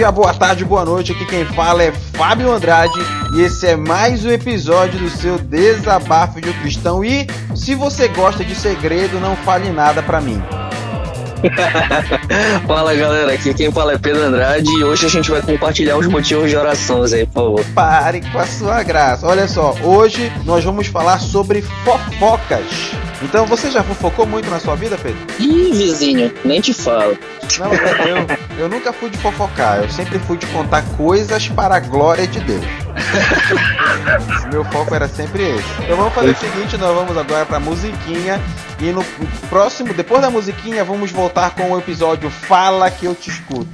dia, boa tarde, boa noite. Aqui quem fala é Fábio Andrade e esse é mais um episódio do seu Desabafo de um Cristão. E se você gosta de segredo, não fale nada pra mim. fala galera, aqui quem fala é Pedro Andrade e hoje a gente vai compartilhar os motivos de orações aí, por favor. Pare com a sua graça. Olha só, hoje nós vamos falar sobre fofocas. Então você já fofocou muito na sua vida, Pedro? Ih, vizinho, nem te falo. Não, eu, eu nunca fui de fofocar, eu sempre fui de contar coisas para a glória de Deus. Meu foco era sempre esse. Então vamos fazer o seguinte, nós vamos agora para musiquinha e no próximo, depois da musiquinha, vamos voltar com o episódio Fala que eu te escuto.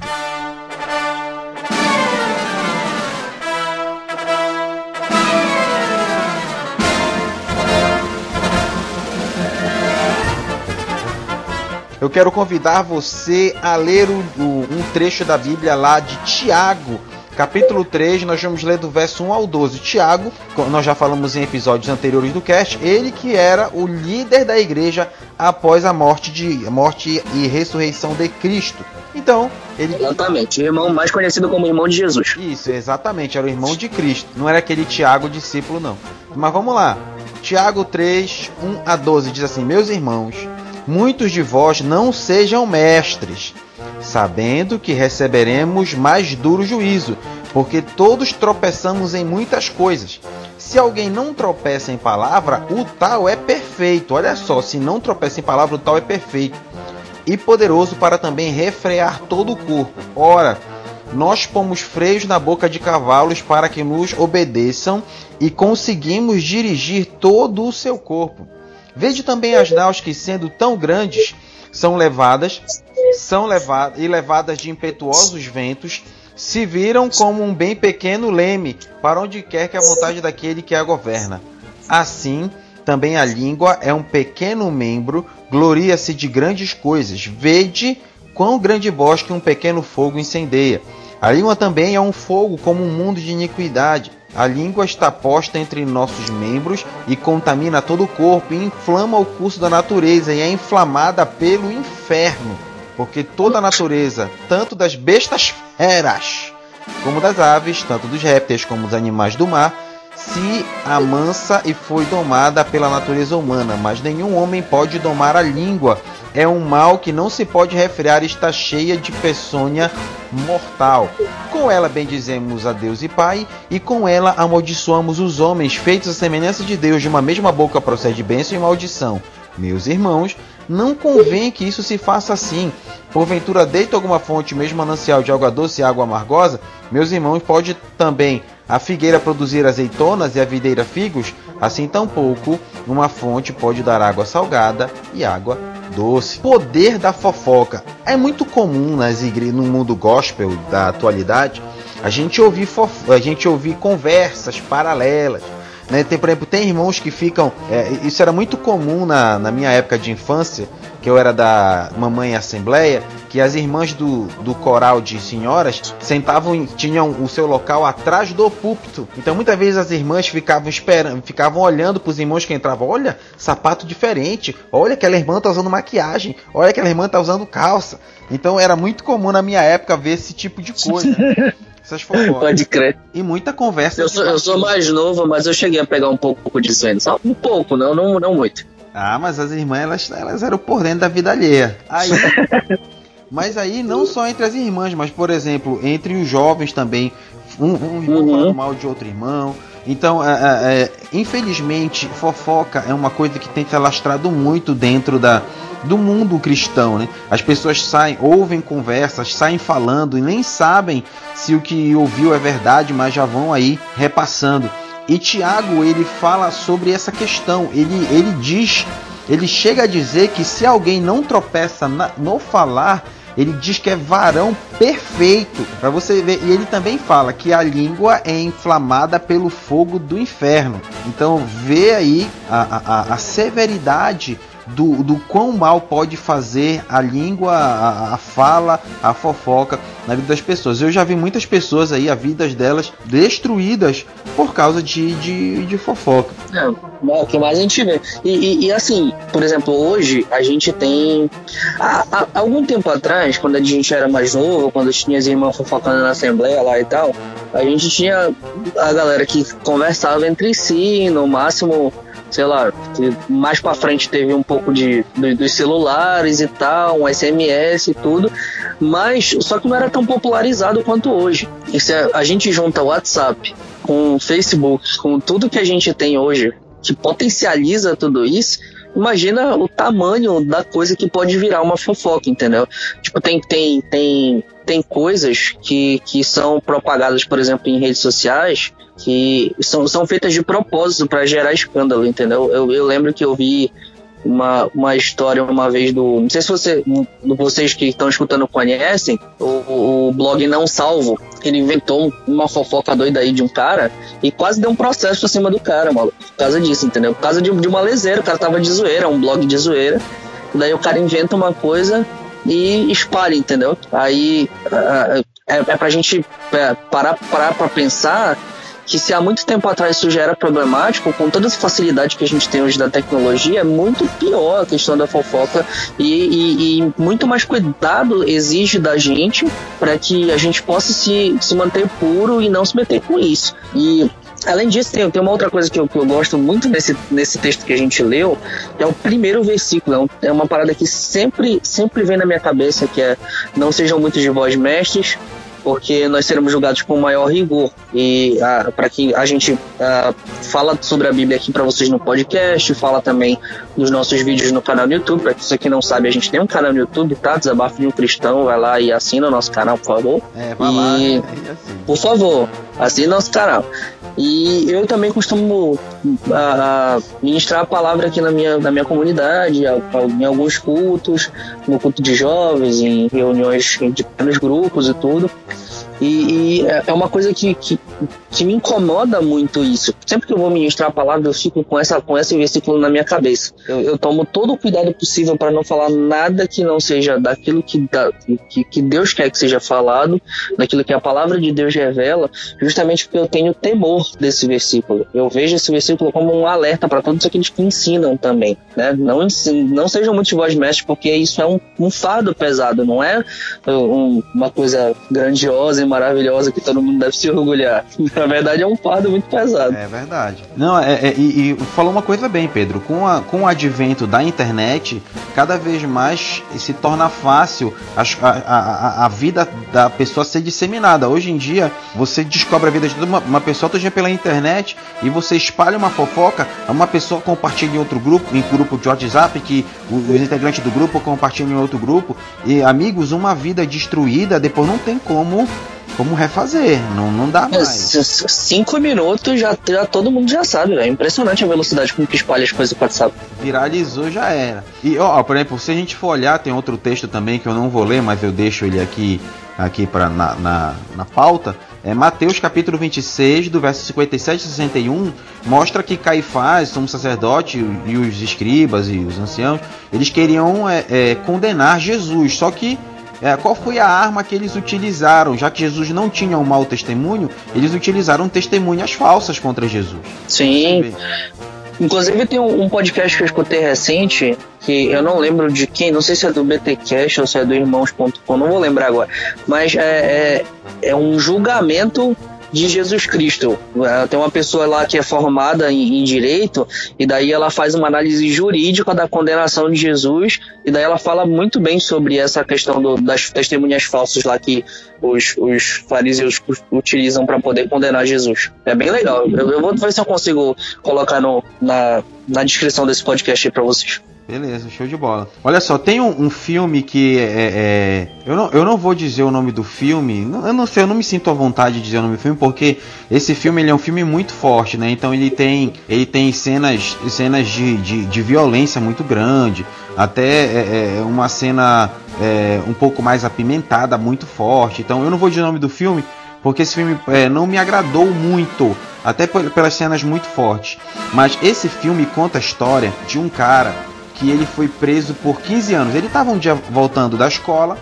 Eu quero convidar você a ler o, o, um trecho da Bíblia lá de Tiago, capítulo 3, nós vamos ler do verso 1 ao 12. Tiago, nós já falamos em episódios anteriores do cast, ele que era o líder da igreja após a morte, de, morte e ressurreição de Cristo. Então, ele. Exatamente, irmão mais conhecido como irmão de Jesus. Isso, exatamente, era o irmão de Cristo. Não era aquele Tiago discípulo, não. Mas vamos lá. Tiago 3, 1 a 12 diz assim: Meus irmãos muitos de vós não sejam mestres, sabendo que receberemos mais duro juízo, porque todos tropeçamos em muitas coisas. Se alguém não tropeça em palavra, o tal é perfeito. Olha só, se não tropeça em palavra, o tal é perfeito. E poderoso para também refrear todo o corpo. Ora, nós pomos freios na boca de cavalos para que nos obedeçam e conseguimos dirigir todo o seu corpo. Vede também as naus que, sendo tão grandes, são levadas, são levadas e levadas de impetuosos ventos, se viram como um bem pequeno leme para onde quer que a vontade daquele que a governa. Assim, também a língua é um pequeno membro, gloria-se de grandes coisas. Vede quão grande bosque um pequeno fogo incendeia. A língua também é um fogo como um mundo de iniquidade. A língua está posta entre nossos membros e contamina todo o corpo e inflama o curso da natureza e é inflamada pelo inferno, porque toda a natureza, tanto das bestas feras como das aves, tanto dos répteis como dos animais do mar, se amansa e foi domada pela natureza humana, mas nenhum homem pode domar a língua. É um mal que não se pode refrear, está cheia de peçonha mortal. Com ela bendizemos a Deus e Pai, e com ela amaldiçoamos os homens, feitos à semelhança de Deus, de uma mesma boca procede bênção e maldição. Meus irmãos, não convém que isso se faça assim. Porventura deita alguma fonte, mesmo manancial de água doce e água amargosa? Meus irmãos, pode também a figueira produzir azeitonas e a videira figos? Assim tampouco uma fonte pode dar água salgada e água doce. Poder da fofoca. É muito comum nas igrejas, no mundo gospel da atualidade a gente ouvir, fof... a gente ouvir conversas paralelas né? Tem, por exemplo, tem irmãos que ficam. É, isso era muito comum na, na minha época de infância, que eu era da Mamãe Assembleia, que as irmãs do, do coral de senhoras sentavam, tinham o seu local atrás do púlpito. Então muitas vezes as irmãs ficavam esperando, ficavam olhando para os irmãos que entravam. Olha, sapato diferente. Olha, aquela irmã tá usando maquiagem. Olha, aquela irmã tá usando calça. Então era muito comum na minha época ver esse tipo de coisa. Essas fofocas. Pode crer. E muita conversa. Eu sou, eu sou, mais novo, mas eu cheguei a pegar um pouco de cena. Só um pouco, não, não, não muito. Ah, mas as irmãs, elas, elas eram por dentro da vida alheia. Aí. mas aí, não só entre as irmãs, mas, por exemplo, entre os jovens também. Um, um irmão uhum. falando mal de outro irmão. Então, é, é, é, infelizmente, fofoca é uma coisa que tem se alastrado muito dentro da, do mundo cristão, né? As pessoas saem, ouvem conversas, saem falando e nem sabem se o que ouviu é verdade, mas já vão aí repassando. E Tiago ele fala sobre essa questão. Ele, ele diz, ele chega a dizer que se alguém não tropeça na, no falar, ele diz que é varão perfeito. Para você ver, e ele também fala que a língua é inflamada pelo fogo do inferno. Então vê aí a, a, a severidade do, do quão mal pode fazer a língua, a, a fala, a fofoca na vida das pessoas. Eu já vi muitas pessoas aí, a vidas delas destruídas por causa de, de, de fofoca. É, é, o que mais a gente vê. E, e, e, assim, por exemplo, hoje a gente tem. Há, há, algum tempo atrás, quando a gente era mais novo, quando tinha as irmãs fofocando na Assembleia lá e tal, a gente tinha a galera que conversava entre si, no máximo sei lá, mais para frente teve um pouco de, dos celulares e tal, um SMS e tudo, mas só que não era tão popularizado quanto hoje. E se a, a gente junta o WhatsApp com o Facebook, com tudo que a gente tem hoje, que potencializa tudo isso, imagina o tamanho da coisa que pode virar uma fofoca, entendeu? Tipo, tem, tem, tem, tem coisas que, que são propagadas, por exemplo, em redes sociais que são, são feitas de propósito para gerar escândalo, entendeu? Eu, eu lembro que eu vi uma, uma história uma vez do. Não sei se você, vocês que estão escutando conhecem, o, o blog Não Salvo. Ele inventou uma fofoca doida aí de um cara e quase deu um processo por cima do cara, mano. Por causa disso, entendeu? Por causa de, de uma leseira. O cara tava de zoeira, um blog de zoeira. Daí o cara inventa uma coisa e espalha, entendeu? Aí é, é pra gente é, parar, parar pra pensar que se há muito tempo atrás isso já era problemático, com toda essa facilidade que a gente tem hoje da tecnologia, é muito pior a questão da fofoca e, e, e muito mais cuidado exige da gente para que a gente possa se, se manter puro e não se meter com isso. E Além disso, tem, tem uma outra coisa que eu, que eu gosto muito nesse, nesse texto que a gente leu, é o primeiro versículo. É, é uma parada que sempre, sempre vem na minha cabeça, que é não sejam muitos de vós mestres, porque nós seremos julgados com maior rigor. E ah, para que a gente ah, fala sobre a Bíblia aqui para vocês no podcast, fala também nos nossos vídeos no canal no YouTube. Para você que não sabe, a gente tem um canal no YouTube, tá? Desabafo de um Cristão, vai lá e assina o nosso canal, por favor. É, vai e, lá. É, por favor, assina nosso canal. E eu também costumo a, ministrar a palavra aqui na minha, na minha comunidade, em alguns cultos, no culto de jovens, em reuniões de pequenos grupos e tudo. E, e, é uma coisa que, que, que, me incomoda muito isso. Sempre que eu vou ministrar a palavra, eu fico com, essa, com esse versículo na minha cabeça. Eu, eu tomo todo o cuidado possível para não falar nada que não seja daquilo que, da, que, que, Deus quer que seja falado, daquilo que a palavra de Deus revela, justamente porque eu tenho temor desse versículo. Eu vejo esse versículo como um alerta para todos aqueles que ensinam também. Né? Não, não sejam muitos vós mestres, porque isso é um, um fardo pesado, não é um, uma coisa grandiosa maravilhosa que todo mundo deve se orgulhar. Na verdade, é um fardo muito pesado. É verdade. Não, é, é e, e, falou uma coisa bem, Pedro. Com, a, com o advento da internet, cada vez mais se torna fácil a, a, a, vida da pessoa ser disseminada. Hoje em dia, você descobre a vida de uma, uma pessoa todo dia pela internet e você espalha uma fofoca, uma pessoa compartilha em outro grupo, em grupo de WhatsApp, que os integrantes do grupo compartilham em outro grupo. E amigos, uma vida destruída, depois não tem como como refazer, não, não dá é, mais. Cinco minutos já, já todo mundo já sabe, é impressionante a velocidade com que espalha as coisas do WhatsApp. Viralizou, já era. E, ó, por exemplo, se a gente for olhar, tem outro texto também que eu não vou ler, mas eu deixo ele aqui, aqui pra, na, na, na pauta. É Mateus capítulo 26, do verso 57 e 61, mostra que Caifás, sumo sacerdote, e os escribas e os anciãos, eles queriam é, é, condenar Jesus, só que é, qual foi a arma que eles utilizaram? Já que Jesus não tinha um mau testemunho, eles utilizaram testemunhas falsas contra Jesus. Sim. Inclusive tem um podcast que eu escutei recente, que eu não lembro de quem, não sei se é do BTcast ou se é do Irmãos.com, não vou lembrar agora. Mas é, é, é um julgamento de Jesus Cristo. É, tem uma pessoa lá que é formada em, em, direito e daí ela faz uma análise jurídica da condenação de Jesus e daí ela fala muito bem sobre essa questão do, das testemunhas falsas lá que os, os fariseus utilizam para poder condenar Jesus. É bem legal. Eu, eu, vou ver se eu consigo colocar no, na, na descrição desse podcast aí para vocês. Beleza, show de bola. Olha só, tem um, um filme que é, é, é, eu, não, eu não vou dizer o nome do filme. eu não sei, eu não me sinto à vontade de dizer o nome do filme porque esse filme ele é um filme muito forte, né? Então ele tem ele tem cenas cenas de, de, de violência muito grande, até é, é uma cena é, um pouco mais apimentada, muito forte. Então eu não vou dizer o nome do filme porque esse filme é, não me agradou muito, até pelas cenas muito fortes. Mas esse filme conta a história de um cara que ele foi preso por 15 anos. Ele estava um dia voltando da escola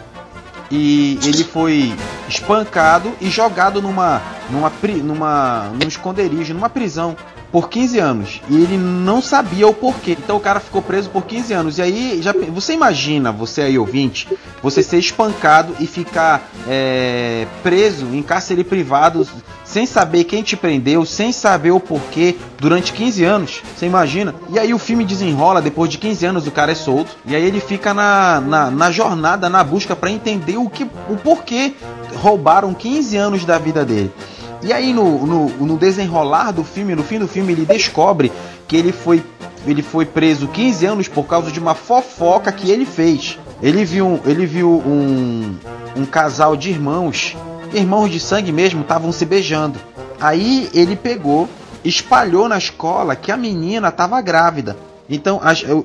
e ele foi espancado e jogado numa numa numa num esconderijo, numa prisão por 15 anos e ele não sabia o porquê. Então o cara ficou preso por 15 anos. E aí, já, você imagina, você aí ouvinte, você ser espancado e ficar é, preso em cárcere privado sem saber quem te prendeu, sem saber o porquê, durante 15 anos. Você imagina? E aí o filme desenrola, depois de 15 anos o cara é solto. E aí ele fica na, na, na jornada, na busca para entender o, que, o porquê roubaram 15 anos da vida dele. E aí no, no, no, desenrolar do filme, no fim do filme, ele descobre que ele foi, ele foi preso 15 anos por causa de uma fofoca que ele fez. Ele viu, ele viu um, um casal de irmãos, irmãos de sangue mesmo, estavam se beijando. Aí ele pegou, espalhou na escola que a menina estava grávida. Então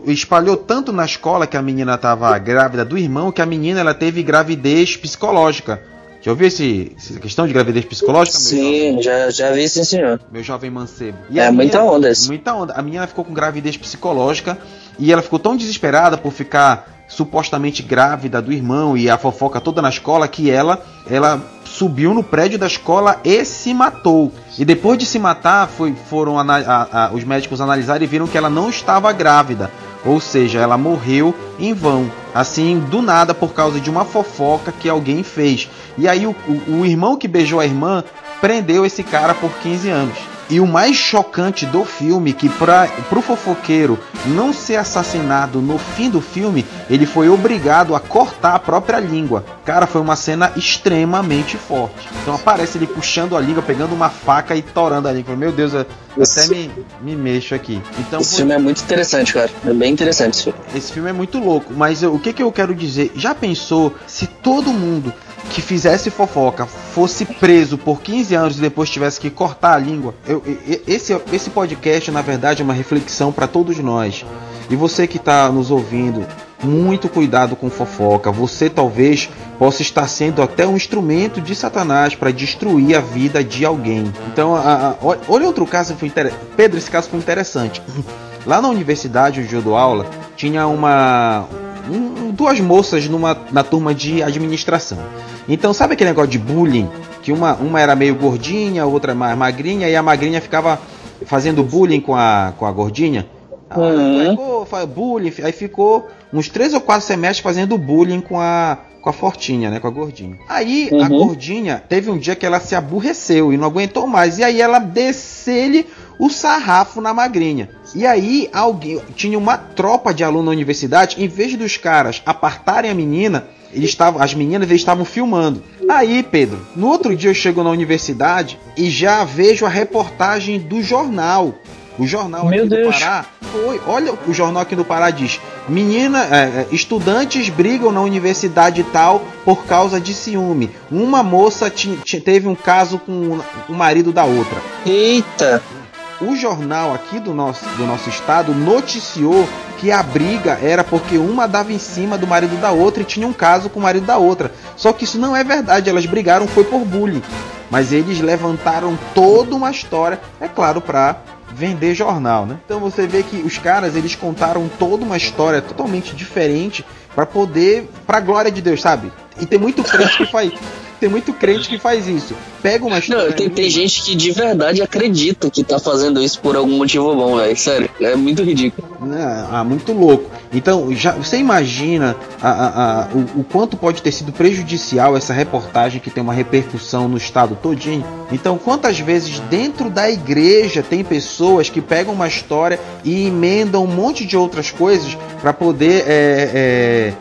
espalhou tanto na escola que a menina estava grávida do irmão que a menina ela teve gravidez psicológica. Já ouviu esse, essa questão de gravidez psicológica? Sim, já, já vi sim, senhor. Meu jovem mancebo. E é muita onda isso. Muita onda. A menina ficou com gravidez psicológica e ela ficou tão desesperada por ficar supostamente grávida do irmão e a fofoca toda na escola que ela, ela subiu no prédio da escola e se matou. E depois de se matar, foi, foram a, a, os médicos analisar e viram que ela não estava grávida. Ou seja, ela morreu em vão, assim, do nada, por causa de uma fofoca que alguém fez. E aí o, o, o irmão que beijou a irmã prendeu esse cara por 15 anos. E o mais chocante do filme, que para o fofoqueiro não ser assassinado no fim do filme, ele foi obrigado a cortar a própria língua. Cara, foi uma cena extremamente forte. Então aparece ele puxando a língua, pegando uma faca e torando a língua. Meu Deus, eu esse... até me, me mexo aqui. Então, esse filme é muito interessante, cara. É bem interessante esse filme. Esse filme é muito louco, mas eu, o que, que eu quero dizer? Já pensou se todo mundo que fizesse fofoca fosse preso por 15 anos e depois tivesse que cortar a língua. Eu, esse, esse podcast, na verdade, é uma reflexão para todos nós. E você que está nos ouvindo, muito cuidado com fofoca. Você talvez possa estar sendo até um instrumento de Satanás para destruir a vida de alguém. Então, a, a, olha outro caso foi Pedro, esse caso foi interessante. Lá na universidade onde eu dou aula, tinha uma um, duas moças numa, na turma de administração. Então, sabe aquele negócio de bullying? Que uma, uma era meio gordinha, outra mais magrinha, e a magrinha ficava fazendo bullying com a, com a gordinha. Uhum. Ficou, bullying, aí ficou uns três ou quatro semestres fazendo bullying com a, com a fortinha, né? Com a gordinha. Aí uhum. a gordinha teve um dia que ela se aborreceu e não aguentou mais. E aí ela desceu-lhe o sarrafo na magrinha. E aí alguém tinha uma tropa de alunos na universidade, em vez dos caras apartarem a menina, eles estavam, as meninas eles estavam filmando. Aí, Pedro, no outro dia eu chego na universidade e já vejo a reportagem do jornal. O jornal Meu aqui Deus. do Pará foi, olha, o jornal aqui do Pará diz: menina, é, é estudantes brigam na universidade tal por causa de ciúme. Uma moça teve um caso com o marido da outra. Eita! O jornal aqui do nosso, do nosso estado noticiou que a briga era porque uma dava em cima do marido da outra e tinha um caso com o marido da outra. Só que isso não é verdade, elas brigaram foi por bullying. Mas eles levantaram toda uma história, é claro, para vender jornal, né? Então você vê que os caras eles contaram toda uma história totalmente diferente para poder, para glória de Deus, sabe? E tem muito crente que faz tem muito crente que faz isso. Pega uma história. Não, tem, tem gente que de verdade acredita que tá fazendo isso por algum motivo bom, velho. Sério. É muito ridículo. É, ah, muito louco. Então, já, você imagina a, a, a, o, o, quanto pode ter sido prejudicial essa reportagem que tem uma repercussão no estado todinho? Então, quantas vezes dentro da igreja tem pessoas que pegam uma história e emendam um monte de outras coisas para poder. É, é,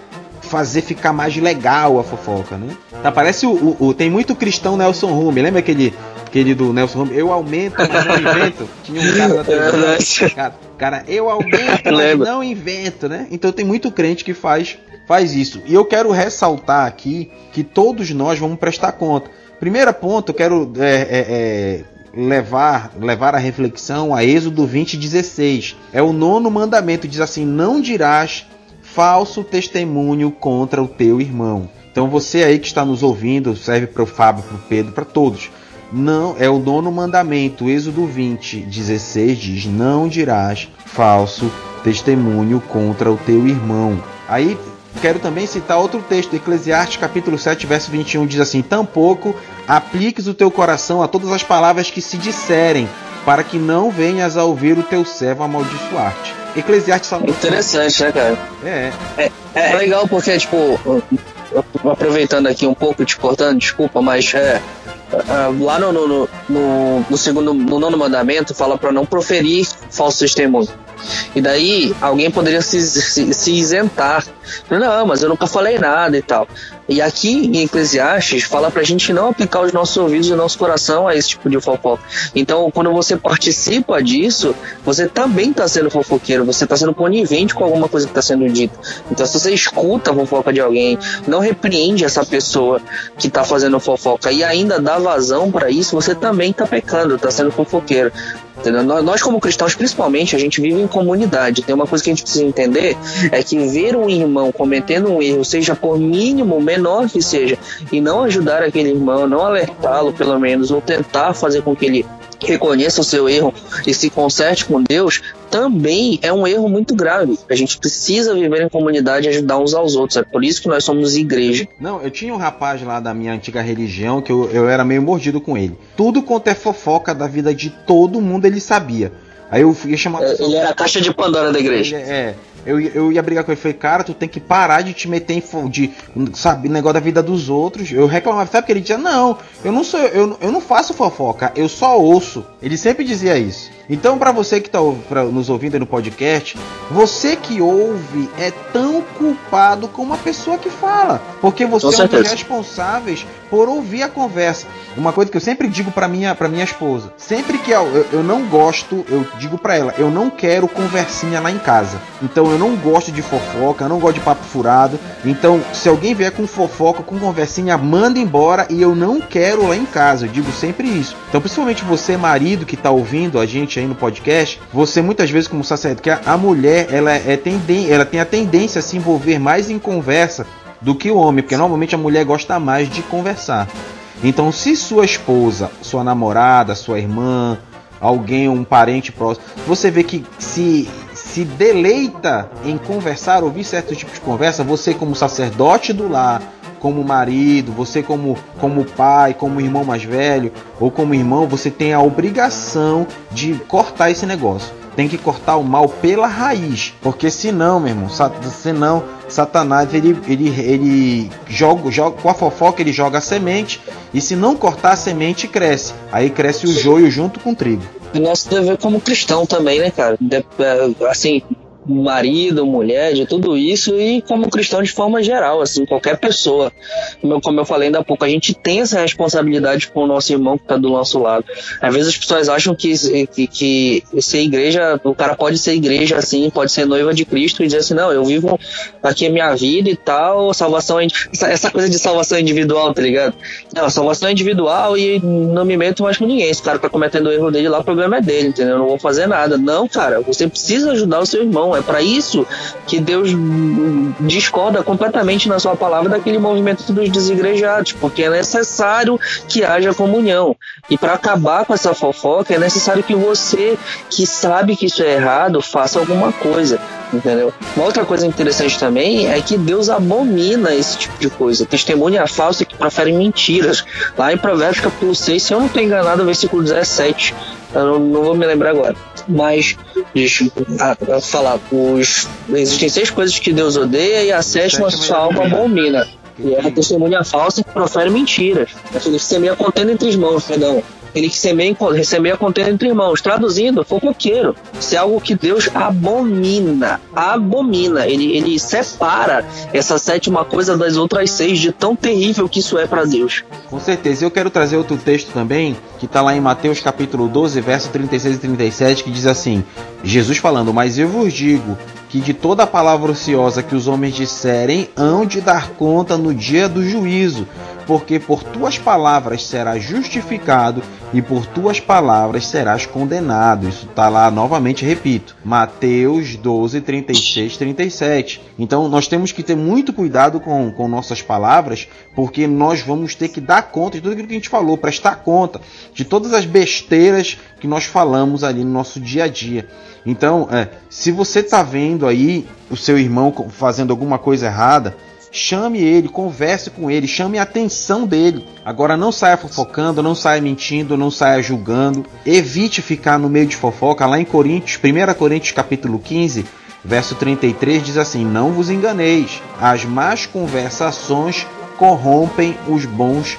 fazer ficar mais legal a fofoca, né? Tá, parece o, o, o tem muito cristão Nelson Rumi, lembra aquele aquele do Nelson Rumi? Eu aumento, mas não invento. Tinha um cara da televisão, cara, cara, eu aumento, mas não invento, né? Então tem muito crente que faz faz isso. E eu quero ressaltar aqui que todos nós vamos prestar conta. Primeiro ponto, eu quero é, é, é, levar levar a reflexão a Êxodo 20:16. É o nono mandamento, diz assim: Não dirás falso testemunho contra o teu irmão. Então você aí que está nos ouvindo, serve para o Fábio, para o Pedro, para todos. Não é o nono mandamento, Êxodo 20, 16 diz: Não dirás falso testemunho contra o teu irmão. Aí quero também citar outro texto, Eclesiastes capítulo 7, verso 21, diz assim: Tampouco apliques o teu coração a todas as palavras que se disserem, para que não venhas a ouvir o teu servo amaldiçoar-te. Eclesiastes. Interessante, né, cara? É. é. É legal porque, tipo, aproveitando aqui um pouco, te cortando, desculpa, mas é, Uh, lá no, no, no, no, segundo, no nono mandamento, fala para não proferir falso testemunho. E daí alguém poderia se, se, se, isentar. Não, mas eu nunca falei nada e tal. E aqui em Eclesiastes fala pra gente não aplicar os nossos ouvidos e o nosso coração a esse tipo de fofoca. Então, quando você participa disso, você também está sendo fofoqueiro, você está sendo conivente com alguma coisa que está sendo dita. Então, se você escuta a fofoca de alguém, não repreende essa pessoa que está fazendo fofoca e ainda dá vazão para isso, você também está pecando, está sendo fofoqueiro. Nós, como cristãos, principalmente, a gente vive em comunidade. Tem uma coisa que a gente precisa entender: é que ver um irmão cometendo um erro, seja por mínimo, menor que seja, e não ajudar aquele irmão, não alertá-lo, pelo menos, ou tentar fazer com que ele reconheça o seu erro e se conserte com Deus, também é um erro muito grave. A gente precisa viver em comunidade e ajudar uns aos outros. É por isso que nós somos igreja. Não, eu tinha um rapaz lá da minha antiga religião que eu, eu era meio mordido com ele. Tudo quanto é fofoca da vida de todo mundo ele sabia. Aí eu fui chamar. É, ele era a caixa de Pandora da igreja. Ele, é. Eu, eu ia brigar com ele. Falei, cara, tu tem que parar de te meter em. De, sabe, negócio da vida dos outros. Eu reclamava, sabe? Porque ele dizia, não, eu não sou. Eu, eu não faço fofoca, eu só ouço. Ele sempre dizia isso. Então, para você que está nos ouvindo aí no podcast, você que ouve é tão culpado como a pessoa que fala, porque você é um dos responsáveis por ouvir a conversa. Uma coisa que eu sempre digo para minha para minha esposa, sempre que eu, eu, eu não gosto, eu digo para ela, eu não quero conversinha lá em casa. Então eu não gosto de fofoca, eu não gosto de papo furado. Então, se alguém vier com fofoca, com conversinha, manda embora e eu não quero lá em casa. Eu digo sempre isso. Então, principalmente você, marido, que está ouvindo a gente aí no podcast, você muitas vezes como sacerdote, que a mulher ela é tenden ela tem a tendência a se envolver mais em conversa do que o homem, porque normalmente a mulher gosta mais de conversar. Então, se sua esposa, sua namorada, sua irmã, alguém, um parente próximo, você vê que se se deleita em conversar, ouvir certos tipos de conversa, você como sacerdote do lar, como marido, você como, como pai, como irmão mais velho ou como irmão, você tem a obrigação de cortar esse negócio. Tem que cortar o mal pela raiz, porque senão, meu irmão, senão Satanás ele, ele, ele joga, joga com a fofoca ele joga a semente e se não cortar a semente cresce. Aí cresce o joio junto com o trigo. E nosso dever como cristão também, né, cara? É, assim, marido, mulher, de tudo isso e como cristão de forma geral, assim, qualquer pessoa. Como, eu falei ainda há pouco, a gente tem essa responsabilidade com o nosso irmão que está do nosso lado. Às vezes as pessoas acham que, que, que ser igreja, o cara pode ser igreja assim, pode ser noiva de Cristo e dizer assim, não, eu vivo aqui a minha vida e tal, salvação, essa, essa coisa de salvação individual, tá ligado? Não, salvação é individual e não me meto mais com ninguém. Se o cara tá cometendo o erro dele lá, o problema é dele, entendeu? Eu não vou fazer nada. Não, cara, você precisa ajudar o seu irmão, é para isso que Deus discorda completamente na sua palavra daquele movimento dos desigrejados, porque é necessário que haja comunhão. E para acabar com essa fofoca, é necessário que você, que sabe que isso é errado, faça alguma coisa. Entendeu? Uma outra coisa interessante também é que Deus abomina esse tipo de coisa. Testemunha falsa que profere mentiras. Lá em Provérbios capítulo 6, se eu não estou enganado, versículo 17. Eu não, não vou me lembrar agora mas deixa eu falar, os, existem seis coisas que Deus odeia e a sétima sua alma abomina. E é a testemunha falsa que profere mentiras. Que semeia contendo entre irmãos, perdão. Ele semeia, semeia contendo entre irmãos. Traduzindo, fofoqueiro. Isso é algo que Deus abomina. Abomina. Ele, ele separa essa sétima coisa das outras seis, de tão terrível que isso é para Deus. Com certeza. Eu quero trazer outro texto também, que está lá em Mateus capítulo 12, verso 36 e 37, que diz assim: Jesus falando, mas eu vos digo que de toda palavra ociosa que os homens disserem, hão de dar conta no dia do juízo porque por tuas palavras serás justificado e por tuas palavras serás condenado. Isso está lá novamente, repito, Mateus 12, 36, 37. Então nós temos que ter muito cuidado com, com nossas palavras, porque nós vamos ter que dar conta de tudo aquilo que a gente falou, prestar conta de todas as besteiras que nós falamos ali no nosso dia a dia. Então, é, se você está vendo aí o seu irmão fazendo alguma coisa errada, chame ele, converse com ele, chame a atenção dele. Agora não saia fofocando, não saia mentindo, não saia julgando. Evite ficar no meio de fofoca. Lá em Coríntios, 1 Coríntios capítulo 15, verso 33 diz assim: Não vos enganeis, as más conversações corrompem os bons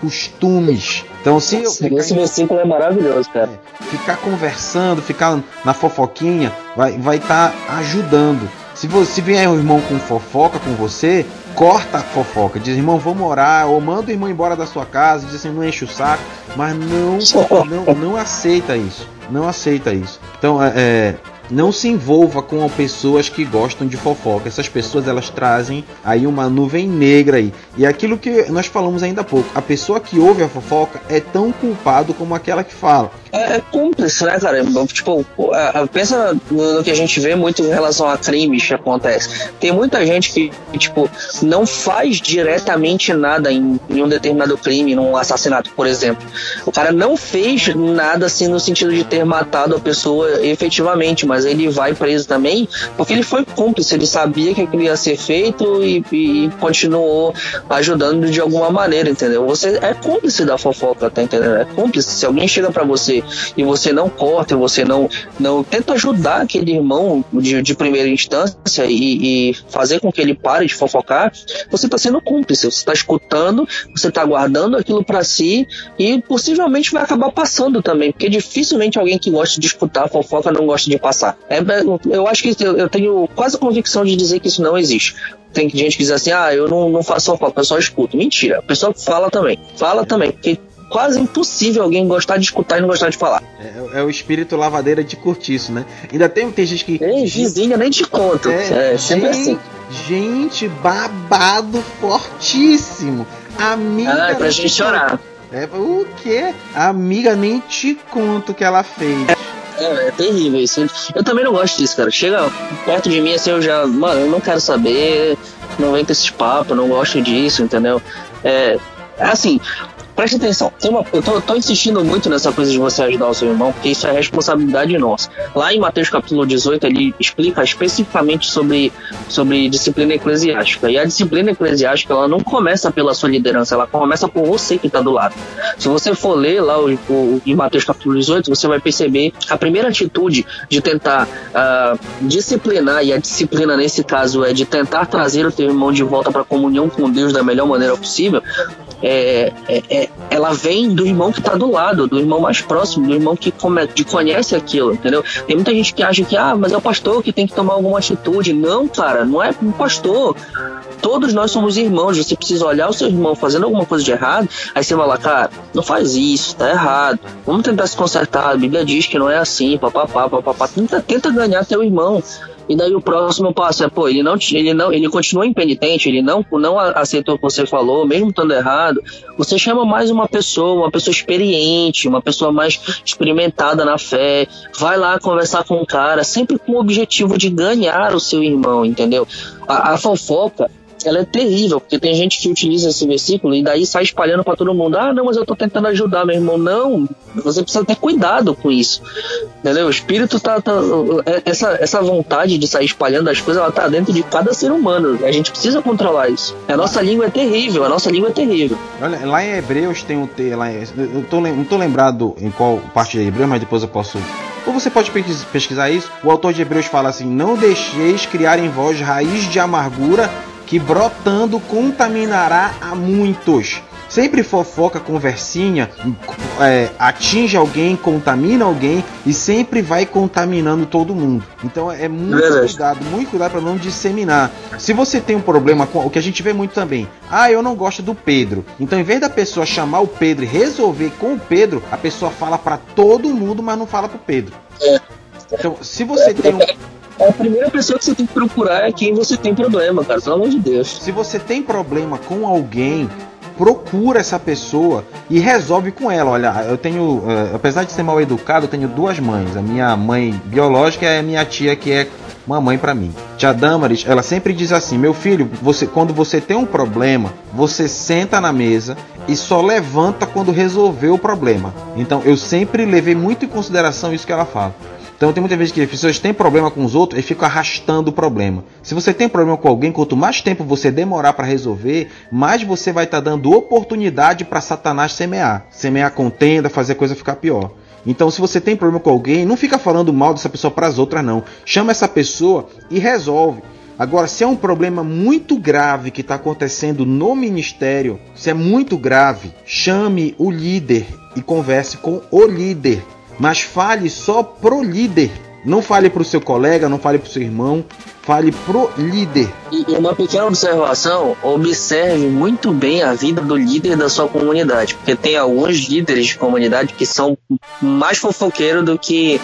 costumes. Então, se eu ficar Esse versículo é maravilhoso, cara. É, ficar conversando, ficar na fofoquinha, vai estar vai tá ajudando. Se você vier um irmão com fofoca com você, corta a fofoca. Diz, irmão, vamos orar. Ou manda o irmão embora da sua casa. Diz assim, não enche o saco. Mas não, não, não aceita isso. Não aceita isso. Então, é, é não se envolva com pessoas que gostam de fofoca. Essas pessoas elas trazem aí uma nuvem negra aí. E aquilo que nós falamos ainda há pouco, a pessoa que ouve a fofoca é tão culpado como aquela que fala. É, é cúmplice, né, cara? Tipo, pensa no que a gente vê muito em relação a crimes que acontece. Tem muita gente que, tipo, não faz diretamente nada em, em um determinado crime, num assassinato, por exemplo. O cara não fez nada assim no sentido de ter matado a pessoa efetivamente, mas ele vai preso também porque ele foi cúmplice, ele sabia que aquilo ia ser feito e, e continuou ajudando de alguma maneira, entendeu? Você é cúmplice da fofoca, tá entendendo? É cúmplice. Se alguém chega para você e você não corta, você não, não tenta ajudar aquele irmão de, de primeira instância e, e, fazer com que ele pare de fofocar, você está sendo cúmplice, você está escutando, você está guardando aquilo para si e possivelmente vai acabar passando também, porque dificilmente alguém que gosta de escutar fofoca não gosta de passar. É, eu acho que eu, eu tenho quase convicção de dizer que isso não existe tem gente que diz assim, ah, eu não, não faço fofoca, eu só escuto. Mentira, a pessoa fala também. Fala também, porque quase impossível alguém gostar de escutar e não gostar de falar. É, é o espírito lavadeira de curtiço, né? Ainda tem, tem gente que. Tem vizinha, nem te conto. É, é sempre gente, assim. Gente, babado fortíssimo. Amiga. Ah, é pra gente chorar. É, o quê? Amiga, nem te conto o que ela fez. É, é, terrível isso. Eu também não gosto disso, cara. Chega perto de mim assim, eu já. Mano, eu não quero saber. Não vem com esses papos, não gosto disso, entendeu? É. Assim, preste atenção. Uma, eu tô, tô, insistindo muito nessa coisa de você ajudar o seu irmão, porque isso é responsabilidade nossa. Lá em Mateus capítulo 18, ele explica especificamente sobre, sobre disciplina eclesiástica. E a disciplina eclesiástica, ela não começa pela sua liderança, ela começa por você que está do lado. Se você for ler lá o, o, em Mateus capítulo 18, você vai perceber a primeira atitude de tentar uh, disciplinar, e a disciplina nesse caso é de tentar trazer o teu irmão de volta para a comunhão com Deus da melhor maneira possível, é, é, é, ela vem do irmão que está do lado, do irmão mais próximo, do irmão que, come, conhece aquilo, entendeu? Tem muita gente que acha que, ah, mas é o pastor que tem que tomar alguma atitude. Não, cara, não é o pastor. Todos nós somos irmãos. Você precisa olhar o seu irmão fazendo alguma coisa de errado, aí você vai lá, cara, não faz isso, tá errado. Vamos tentar se consertar. A Bíblia diz que não é assim, papapá, papapá. Tenta, tenta ganhar teu irmão. E daí o próximo passo é, pô, ele não, ele não, ele continua impenitente, ele não, não aceitou o que você falou, mesmo estando errado. Você chama mais uma pessoa, uma pessoa experiente, uma pessoa mais experimentada na fé. Vai lá conversar com o cara, sempre com o objetivo de ganhar o seu irmão, entendeu? A, a fofoca, ela é terrível, porque tem gente que utiliza esse versículo e daí sai espalhando para todo mundo. Ah, não, mas eu tô tentando ajudar, meu irmão. Não, você precisa ter cuidado com isso. Entendeu? O espírito tá. tá é, essa, essa vontade de sair espalhando as coisas, ela tá dentro de cada ser humano. A gente precisa controlar isso. A nossa língua é terrível, a nossa língua é terrível. Olha, lá em Hebreus tem um T, lá em, eu tô, não tô lembrado em qual parte de Hebreus, mas depois eu posso ou você pode pesquisar isso. O autor de Hebreus fala assim: Não deixeis criar em vós raiz de amargura que brotando contaminará a muitos. Sempre fofoca, conversinha, é, atinge alguém, contamina alguém e sempre vai contaminando todo mundo. Então é muito cuidado, muito cuidado para não disseminar. Se você tem um problema com o que a gente vê muito também, ah, eu não gosto do Pedro. Então, em vez da pessoa chamar o Pedro e resolver com o Pedro, a pessoa fala para todo mundo, mas não fala pro Pedro. É. Então, se você tem um a primeira pessoa que você tem que procurar é quem você tem problema, cara. Pelo amor de Deus. Se você tem problema com alguém, procura essa pessoa e resolve com ela. Olha, eu tenho, uh, apesar de ser mal educado, eu tenho duas mães. A minha mãe biológica é a minha tia que é uma mãe para mim. Tia Damaris, ela sempre diz assim: "Meu filho, você quando você tem um problema, você senta na mesa e só levanta quando resolver o problema". Então, eu sempre levei muito em consideração isso que ela fala. Então tem muitas vezes que as pessoas têm problema com os outros e ficam arrastando o problema. Se você tem problema com alguém, quanto mais tempo você demorar para resolver, mais você vai estar tá dando oportunidade para Satanás semear. Semear contenda, fazer a coisa ficar pior. Então, se você tem problema com alguém, não fica falando mal dessa pessoa para as outras, não. Chama essa pessoa e resolve. Agora, se é um problema muito grave que está acontecendo no ministério, se é muito grave, chame o líder e converse com o líder mas fale só pro líder. Não fale para o seu colega, não fale para o seu irmão, fale pro líder. E uma pequena observação, observe muito bem a vida do líder da sua comunidade, porque tem alguns líderes de comunidade que são mais fofoqueiros do que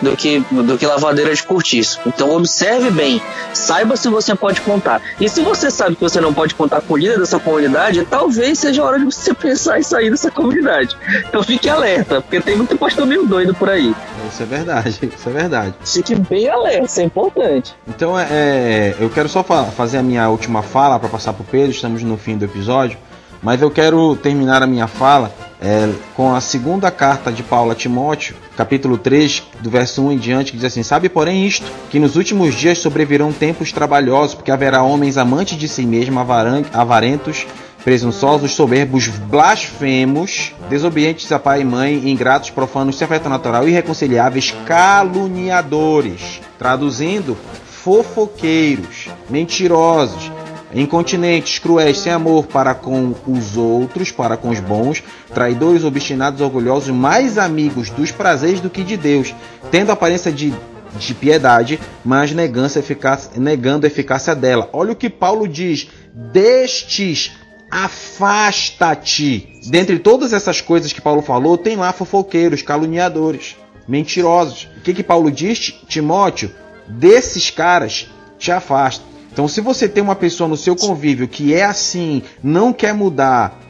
do que do que lavadeira de cortiço. Então observe bem, saiba se você pode contar. E se você sabe que você não pode contar com o líder dessa comunidade, talvez seja a hora de você pensar em sair dessa comunidade. Então fique alerta, porque tem muito pastor meio doido por aí. Isso é verdade, isso é verdade. Fique bem alerta, isso é importante. Então é, é eu quero só falar fazer a minha última fala para passar para o Pedro, estamos no fim do episódio, mas eu quero terminar a minha fala é, com a segunda carta de Paulo a Timóteo, capítulo 3, do verso 1 em diante, que diz assim: Sabe, porém, isto, que nos últimos dias sobrevirão tempos trabalhosos, porque haverá homens amantes de si mesmos, avarentos, presunçosos, soberbos, blasfemos, desobedientes a pai e mãe, ingratos, profanos, sem afeto natural, irreconciliáveis, caluniadores. Traduzindo, fofoqueiros, mentirosos, incontinentes, cruéis, sem amor para com os outros, para com os bons, traidores, obstinados, orgulhosos, mais amigos dos prazeres do que de Deus, tendo aparência de, de piedade, mas negando a, eficácia, negando a eficácia dela. Olha o que Paulo diz: destes afasta-te. Dentre todas essas coisas que Paulo falou, tem lá fofoqueiros, caluniadores, mentirosos. O que, que Paulo diz, Timóteo? desses caras te afasta. Então, se você tem uma pessoa no seu convívio que é assim, não quer mudar,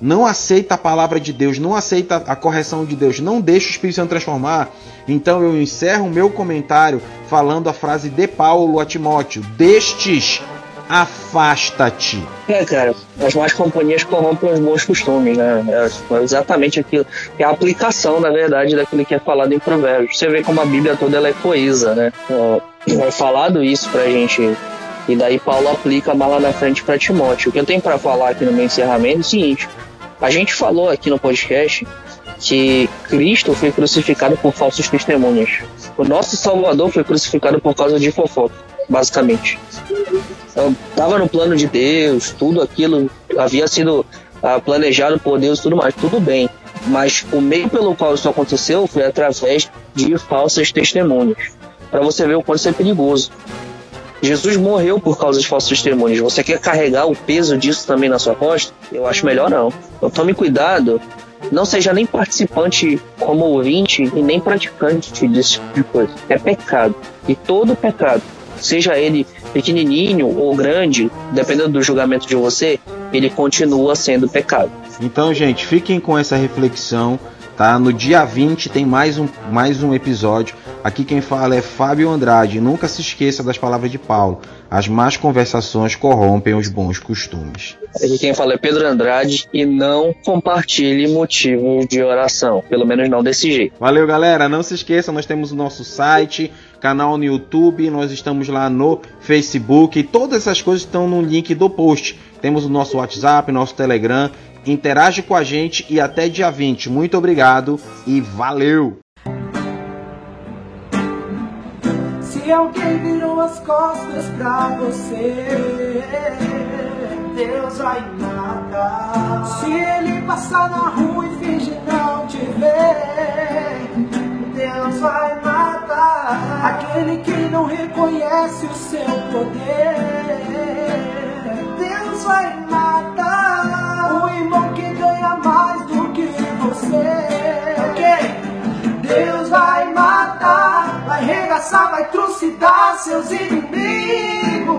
não aceita a palavra de Deus, não aceita a correção de Deus, não deixa o Espírito Santo transformar, então eu encerro o meu comentário falando a frase de Paulo a Timóteo: Destes afasta-te. É, cara, as más companhias corrompem os bons costumes, né? É exatamente aquilo. É a aplicação, na verdade, daquilo que é falado em Provérbios. Você vê como a Bíblia toda ela é coesa, né? É falado isso pra gente. E daí Paulo aplica mais lá na frente para Timóteo. O que eu tenho para falar aqui no meu encerramento é o seguinte: a gente falou aqui no podcast que Cristo foi crucificado por falsos testemunhas. O nosso Salvador foi crucificado por causa de fofoca, basicamente estava no plano de Deus, tudo aquilo havia sido uh, planejado por Deus tudo mais, tudo bem. Mas o meio pelo qual isso aconteceu foi através de falsas testemunhas. Para você ver o quanto isso é perigoso. Jesus morreu por causa de falsos testemunhos. Você quer carregar o peso disso também na sua costa? Eu acho melhor não. Então tome cuidado. Não seja nem participante como ouvinte e nem praticante desse tipo de coisa. É pecado. E todo pecado, seja ele pequenininho ou grande, dependendo do julgamento de você, ele continua sendo pecado. Então, gente, fiquem com essa reflexão, tá? No dia 20 tem mais um, mais um episódio. Aqui quem fala é Fábio Andrade. Nunca se esqueça das palavras de Paulo. As más conversações corrompem os bons costumes. Aqui quem fala é Pedro Andrade e não compartilhe motivos de oração, pelo menos não desse jeito. Valeu, galera. Não se esqueça, nós temos o nosso site, canal no YouTube, nós estamos lá no Facebook. Todas essas coisas estão no link do post. Temos o nosso WhatsApp, nosso Telegram. Interage com a gente e até dia 20. Muito obrigado e valeu! Se alguém virou as costas pra você, Deus vai matar. Se ele passar na rua e fingir não te ver, Deus vai matar. Aquele que não reconhece o seu poder, Deus vai matar. O irmão que ganha mais do que você? Deus vai matar. Vai regaçar, vai trucidar seus inimigos.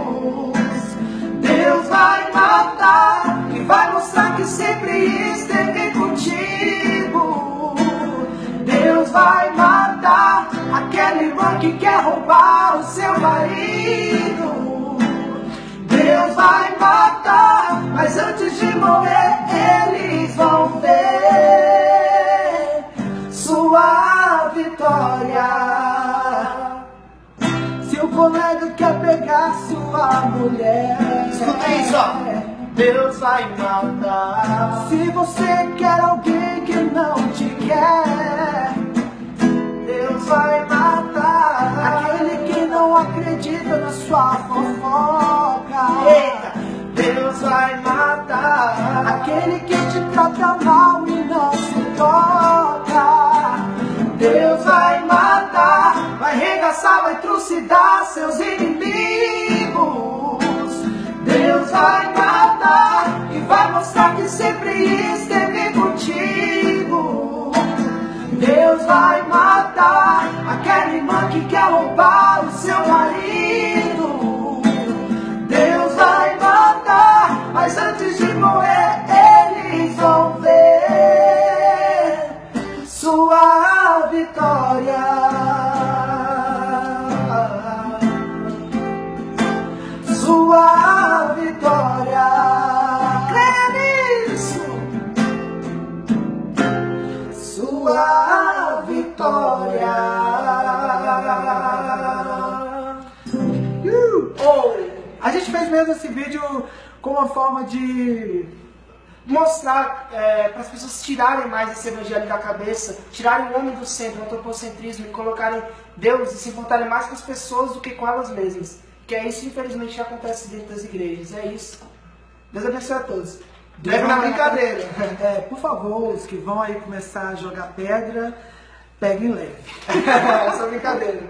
Deus vai matar. vai mostrar que sempre esteve contigo. Deus vai matar aquela irmã que quer roubar o seu marido. Deus vai matar, mas antes de morrer eles vão ver sua vitória. Se o colega quer pegar sua mulher, Escuta isso, ó. Deus vai matar. Se você quer alguém que não te quer, vai matar. Aquele que não acredita na sua fofoca. Eita. Deus vai matar. Aquele que te trata mal e não se toca. Deus vai matar. Vai regaçar, vai trucidar seus inimigos. Deus vai matar e vai mostrar que sempre esteve contigo. Deus vai matar aquela irmã que quer roubar o seu marido. Mais esse evangelho da cabeça, tirarem o homem do centro, o antropocentrismo e colocarem Deus e se importarem mais com as pessoas do que com elas mesmas. Que é isso, infelizmente, que acontece dentro das igrejas. É isso. Deus abençoe a todos. Leve na brincadeira. É, por favor, os que vão aí começar a jogar pedra, peguem leve. Essa brincadeira.